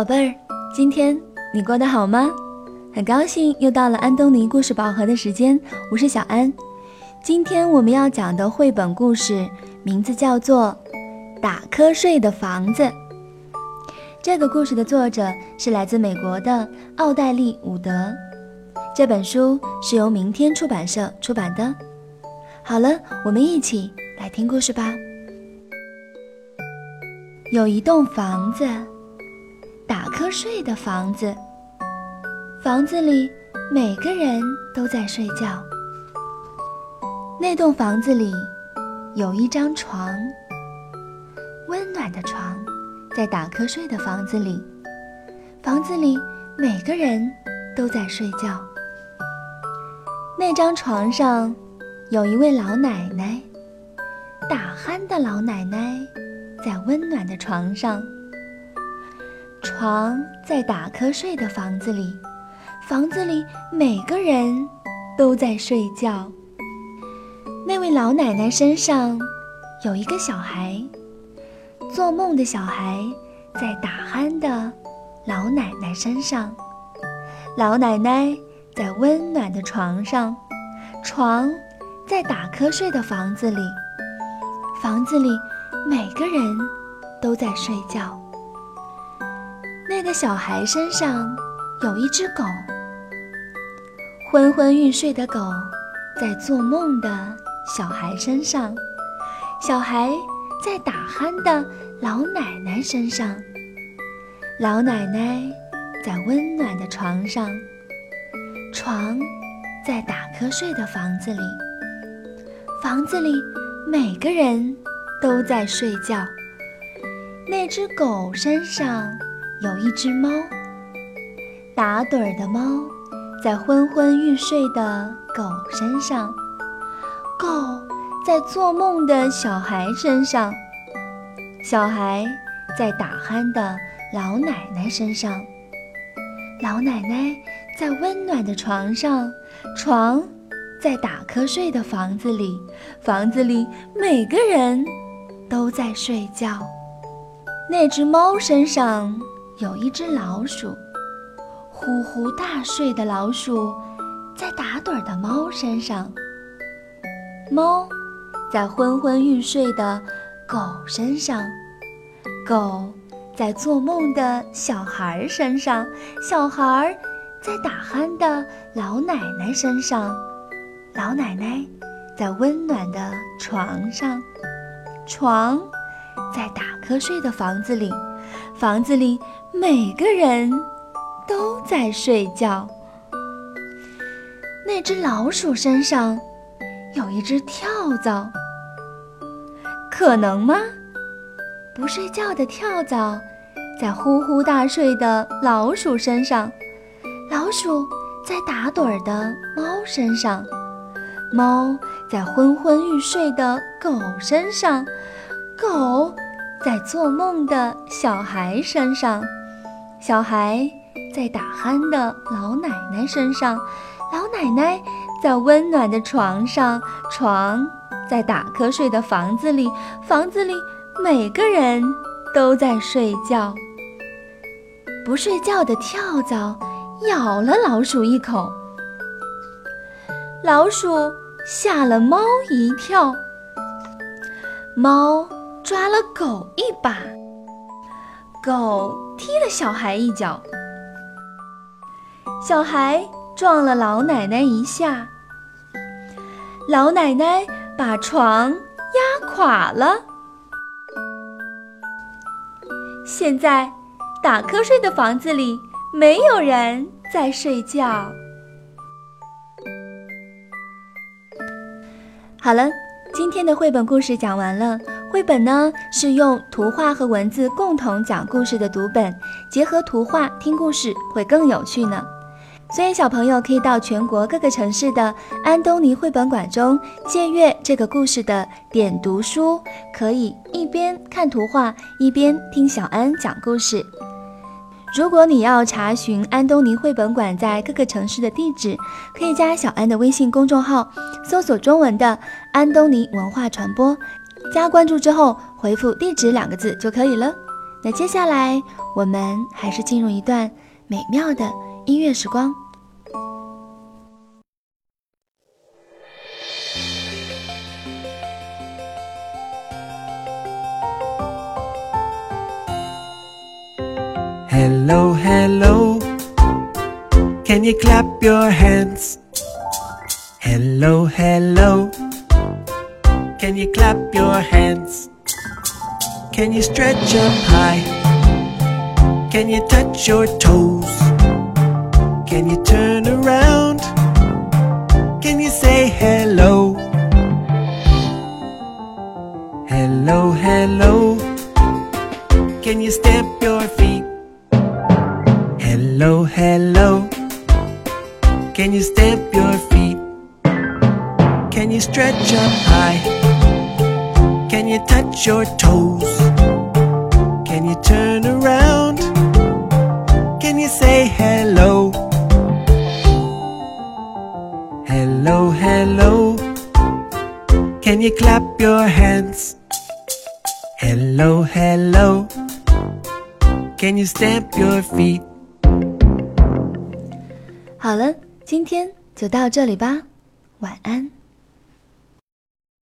宝贝儿，今天你过得好吗？很高兴又到了安东尼故事宝盒的时间，我是小安。今天我们要讲的绘本故事名字叫做《打瞌睡的房子》。这个故事的作者是来自美国的奥黛丽·伍德，这本书是由明天出版社出版的。好了，我们一起来听故事吧。有一栋房子，打瞌睡的房子。房子里每个人都在睡觉。那栋房子里有一张床，温暖的床，在打瞌睡的房子里。房子里每个人都在睡觉。那张床上有一位老奶奶，打鼾的老奶奶。在温暖的床上，床在打瞌睡的房子里，房子里每个人都在睡觉。那位老奶奶身上有一个小孩，做梦的小孩在打鼾的老奶奶身上。老奶奶在温暖的床上，床在打瞌睡的房子里，房子里。每个人都在睡觉。那个小孩身上有一只狗，昏昏欲睡的狗在做梦的小孩身上，小孩在打鼾的老奶奶身上，老奶奶在温暖的床上，床在打瞌睡的房子里，房子里每个人。都在睡觉。那只狗身上有一只猫，打盹儿的猫在昏昏欲睡的狗身上，狗在做梦的小孩身上，小孩在打鼾的老奶奶身上，老奶奶在温暖的床上，床在打瞌睡的房子里，房子里每个人。都在睡觉。那只猫身上有一只老鼠，呼呼大睡的老鼠在打盹的猫身上。猫在昏昏欲睡的狗身上，狗在做梦的小孩身上，小孩在打鼾的老奶奶身上，老奶奶在温暖的床上。床在打瞌睡的房子里，房子里每个人都在睡觉。那只老鼠身上有一只跳蚤，可能吗？不睡觉的跳蚤在呼呼大睡的老鼠身上，老鼠在打盹儿的猫身上。猫在昏昏欲睡的狗身上，狗在做梦的小孩身上，小孩在打鼾的老奶奶身上，老奶奶在温暖的床上，床在打瞌睡的房子里，房子里每个人都在睡觉。不睡觉的跳蚤咬了老鼠一口。老鼠吓了猫一跳，猫抓了狗一把，狗踢了小孩一脚，小孩撞了老奶奶一下，老奶奶把床压垮了。现在，打瞌睡的房子里没有人在睡觉。好了，今天的绘本故事讲完了。绘本呢是用图画和文字共同讲故事的读本，结合图画听故事会更有趣呢。所以小朋友可以到全国各个城市的安东尼绘本馆中借阅这个故事的点读书，可以一边看图画一边听小安讲故事。如果你要查询安东尼绘本馆在各个城市的地址，可以加小安的微信公众号，搜索中文的“安东尼文化传播”，加关注之后回复“地址”两个字就可以了。那接下来我们还是进入一段美妙的音乐时光。Hello, hello. Can you clap your hands? Hello, hello. Can you clap your hands? Can you stretch up high? Can you touch your toes? Can you turn around? Can you say hello? Hello, hello. Can you stamp your feet? Hello, hello. Can you stamp your feet? Can you stretch up high? Can you touch your toes? Can you turn around? Can you say hello? Hello, hello. Can you clap your hands? Hello, hello. Can you stamp your feet? 好了，今天就到这里吧，晚安。